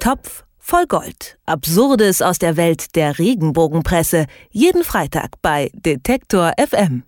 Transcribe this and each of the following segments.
Topf voll Gold. Absurdes aus der Welt der Regenbogenpresse. Jeden Freitag bei Detektor FM.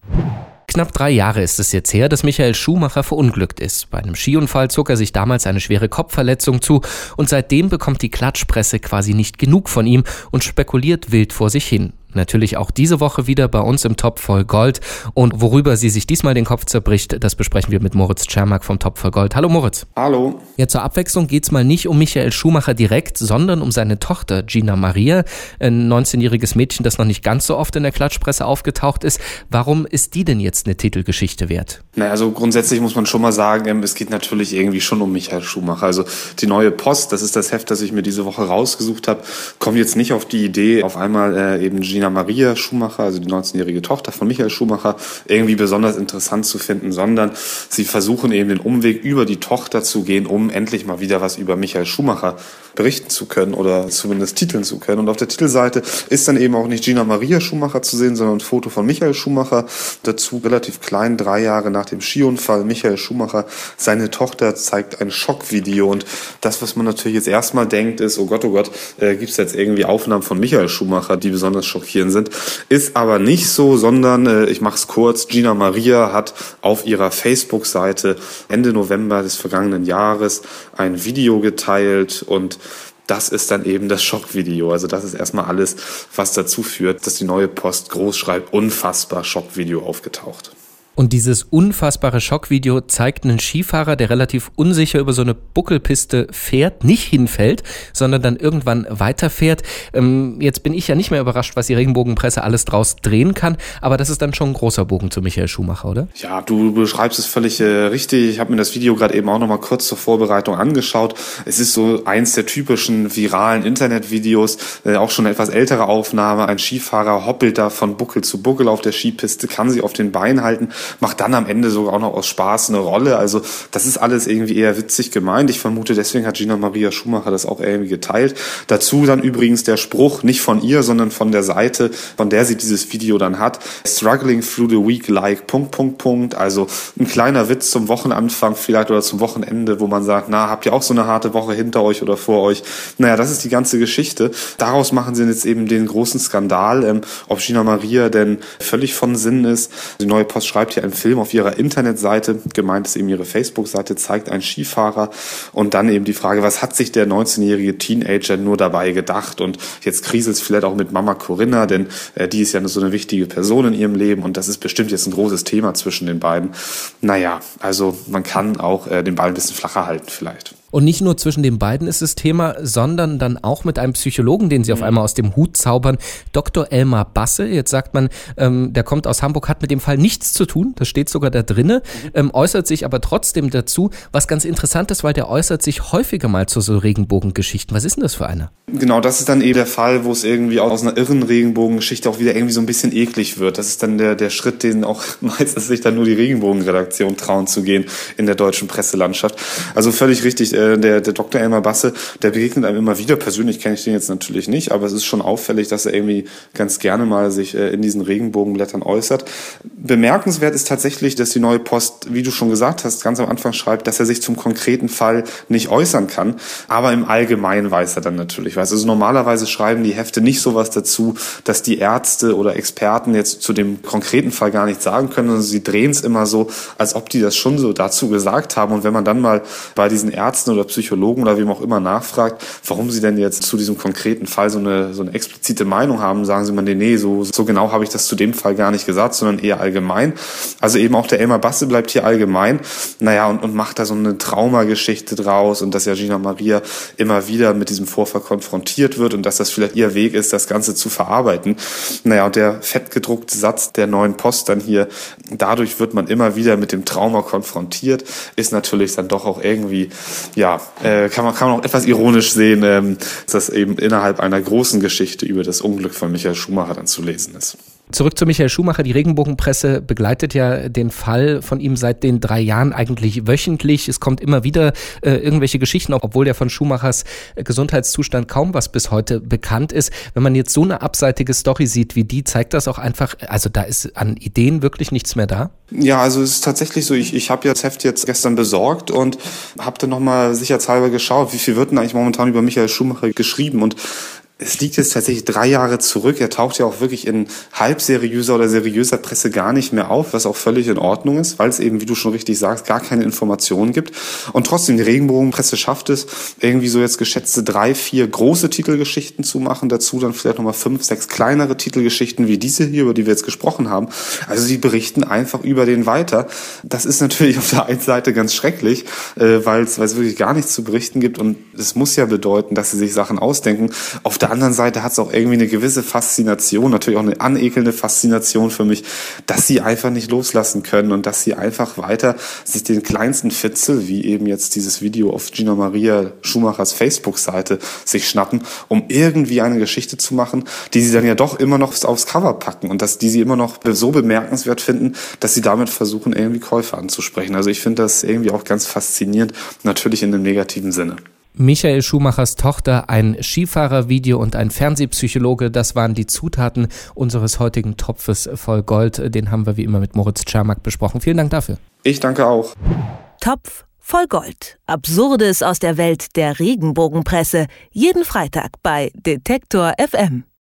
Knapp drei Jahre ist es jetzt her, dass Michael Schumacher verunglückt ist. Bei einem Skiunfall zog er sich damals eine schwere Kopfverletzung zu und seitdem bekommt die Klatschpresse quasi nicht genug von ihm und spekuliert wild vor sich hin. Natürlich auch diese Woche wieder bei uns im Top voll Gold. Und worüber sie sich diesmal den Kopf zerbricht, das besprechen wir mit Moritz Czermak vom Top voll Gold. Hallo Moritz. Hallo. Ja, zur Abwechslung geht es mal nicht um Michael Schumacher direkt, sondern um seine Tochter Gina Maria, ein 19-jähriges Mädchen, das noch nicht ganz so oft in der Klatschpresse aufgetaucht ist. Warum ist die denn jetzt eine Titelgeschichte wert? Naja, also grundsätzlich muss man schon mal sagen, ähm, es geht natürlich irgendwie schon um Michael Schumacher. Also die neue Post, das ist das Heft, das ich mir diese Woche rausgesucht habe, kommt jetzt nicht auf die Idee, auf einmal äh, eben Gina Gina Maria Schumacher, also die 19-jährige Tochter von Michael Schumacher, irgendwie besonders interessant zu finden, sondern sie versuchen eben den Umweg über die Tochter zu gehen, um endlich mal wieder was über Michael Schumacher berichten zu können oder zumindest titeln zu können. Und auf der Titelseite ist dann eben auch nicht Gina Maria Schumacher zu sehen, sondern ein Foto von Michael Schumacher. Dazu relativ klein, drei Jahre nach dem Skiunfall. Michael Schumacher, seine Tochter zeigt ein Schockvideo. Und das, was man natürlich jetzt erstmal denkt, ist, oh Gott, oh Gott, äh, gibt es jetzt irgendwie Aufnahmen von Michael Schumacher, die besonders schockierend sind. Ist aber nicht so, sondern, äh, ich mache es kurz, Gina Maria hat auf ihrer Facebook-Seite Ende November des vergangenen Jahres ein Video geteilt und das ist dann eben das Schockvideo. Also das ist erstmal alles, was dazu führt, dass die neue Post groß schreibt, unfassbar Schockvideo aufgetaucht. Und dieses unfassbare Schockvideo zeigt einen Skifahrer, der relativ unsicher über so eine Buckelpiste fährt, nicht hinfällt, sondern dann irgendwann weiterfährt. Ähm, jetzt bin ich ja nicht mehr überrascht, was die Regenbogenpresse alles draus drehen kann, aber das ist dann schon ein großer Bogen zu Michael Schumacher, oder? Ja, du beschreibst es völlig äh, richtig. Ich habe mir das Video gerade eben auch nochmal kurz zur Vorbereitung angeschaut. Es ist so eins der typischen viralen Internetvideos, äh, auch schon eine etwas ältere Aufnahme. Ein Skifahrer hoppelt da von Buckel zu Buckel auf der Skipiste, kann sich auf den Beinen halten macht dann am Ende sogar auch noch aus Spaß eine Rolle. Also das ist alles irgendwie eher witzig gemeint. Ich vermute, deswegen hat Gina Maria Schumacher das auch irgendwie geteilt. Dazu dann übrigens der Spruch, nicht von ihr, sondern von der Seite, von der sie dieses Video dann hat. Struggling through the week like, Punkt, Punkt, Punkt. Also ein kleiner Witz zum Wochenanfang vielleicht oder zum Wochenende, wo man sagt, na, habt ihr auch so eine harte Woche hinter euch oder vor euch? Naja, das ist die ganze Geschichte. Daraus machen sie jetzt eben den großen Skandal, ähm, ob Gina Maria denn völlig von Sinn ist. Die neue Post schreibt hier einen Film auf ihrer Internetseite, gemeint ist eben ihre Facebook-Seite, zeigt einen Skifahrer und dann eben die Frage, was hat sich der 19-jährige Teenager nur dabei gedacht? Und jetzt kriselt es vielleicht auch mit Mama Corinna, denn äh, die ist ja so eine wichtige Person in ihrem Leben und das ist bestimmt jetzt ein großes Thema zwischen den beiden. Naja, also man kann auch äh, den Ball ein bisschen flacher halten vielleicht. Und nicht nur zwischen den beiden ist das Thema, sondern dann auch mit einem Psychologen, den sie auf mhm. einmal aus dem Hut zaubern, Dr. Elmar Basse. Jetzt sagt man, ähm, der kommt aus Hamburg, hat mit dem Fall nichts zu tun, das steht sogar da drinne, mhm. ähm, äußert sich aber trotzdem dazu, was ganz interessant ist, weil der äußert sich häufiger mal zu so Regenbogengeschichten. Was ist denn das für einer? Genau, das ist dann eh der Fall, wo es irgendwie aus einer irren Regenbogengeschichte auch wieder irgendwie so ein bisschen eklig wird. Das ist dann der, der Schritt, den auch meistens sich dann nur die Regenbogenredaktion trauen zu gehen in der deutschen Presselandschaft. Also völlig richtig, äh, der, der Dr. Elmar Basse, der begegnet einem immer wieder. Persönlich kenne ich den jetzt natürlich nicht, aber es ist schon auffällig, dass er irgendwie ganz gerne mal sich äh, in diesen Regenbogenblättern äußert. Bemerkenswert ist tatsächlich, dass die neue Post, wie du schon gesagt hast, ganz am Anfang schreibt, dass er sich zum konkreten Fall nicht äußern kann, aber im Allgemeinen weiß er dann natürlich was. Also normalerweise schreiben die Hefte nicht sowas dazu, dass die Ärzte oder Experten jetzt zu dem konkreten Fall gar nichts sagen können, sondern sie drehen es immer so, als ob die das schon so dazu gesagt haben. Und wenn man dann mal bei diesen Ärzten oder Psychologen oder wem auch immer nachfragt, warum sie denn jetzt zu diesem konkreten Fall so eine, so eine explizite Meinung haben, sagen sie mal, nee, nee, so, so genau habe ich das zu dem Fall gar nicht gesagt, sondern eher allgemein. Also eben auch der Elmar Basse bleibt hier allgemein, naja, und, und macht da so eine Traumageschichte draus und dass ja Gina Maria immer wieder mit diesem Vorfall konfrontiert wird und dass das vielleicht ihr Weg ist, das Ganze zu verarbeiten. Naja, und der fettgedruckte Satz der neuen Post dann hier, dadurch wird man immer wieder mit dem Trauma konfrontiert, ist natürlich dann doch auch irgendwie, ja, äh, kann, man, kann man auch etwas ironisch sehen, ähm, dass das eben innerhalb einer großen Geschichte über das Unglück von Michael Schumacher dann zu lesen ist. Zurück zu Michael Schumacher. Die Regenbogenpresse begleitet ja den Fall von ihm seit den drei Jahren eigentlich wöchentlich. Es kommt immer wieder äh, irgendwelche Geschichten, obwohl ja von Schumachers äh, Gesundheitszustand kaum was bis heute bekannt ist. Wenn man jetzt so eine abseitige Story sieht wie die, zeigt das auch einfach, also da ist an Ideen wirklich nichts mehr da? Ja, also es ist tatsächlich so, ich, ich habe ja das Heft jetzt gestern besorgt und habe dann nochmal sicherheitshalber geschaut, wie viel wird denn eigentlich momentan über Michael Schumacher geschrieben und es liegt jetzt tatsächlich drei Jahre zurück. Er taucht ja auch wirklich in halbseriöser oder seriöser Presse gar nicht mehr auf, was auch völlig in Ordnung ist, weil es eben, wie du schon richtig sagst, gar keine Informationen gibt. Und trotzdem, die Regenbogenpresse schafft es, irgendwie so jetzt geschätzte drei, vier große Titelgeschichten zu machen. Dazu dann vielleicht nochmal fünf, sechs kleinere Titelgeschichten wie diese hier, über die wir jetzt gesprochen haben. Also sie berichten einfach über den weiter. Das ist natürlich auf der einen Seite ganz schrecklich, äh, weil es wirklich gar nichts zu berichten gibt. Und es muss ja bedeuten, dass sie sich Sachen ausdenken. Auf der anderen Seite hat es auch irgendwie eine gewisse Faszination, natürlich auch eine anekelnde Faszination für mich, dass sie einfach nicht loslassen können und dass sie einfach weiter sich den kleinsten Fitzel, wie eben jetzt dieses Video auf Gina Maria Schumachers Facebook-Seite, sich schnappen, um irgendwie eine Geschichte zu machen, die sie dann ja doch immer noch aufs Cover packen und dass die sie immer noch so bemerkenswert finden, dass sie damit versuchen, irgendwie Käufer anzusprechen. Also ich finde das irgendwie auch ganz faszinierend, natürlich in einem negativen Sinne. Michael Schumachers Tochter, ein Skifahrervideo und ein Fernsehpsychologe, das waren die Zutaten unseres heutigen Topfes voll Gold. Den haben wir wie immer mit Moritz Czermak besprochen. Vielen Dank dafür. Ich danke auch. Topf voll Gold. Absurdes aus der Welt der Regenbogenpresse. Jeden Freitag bei Detektor FM.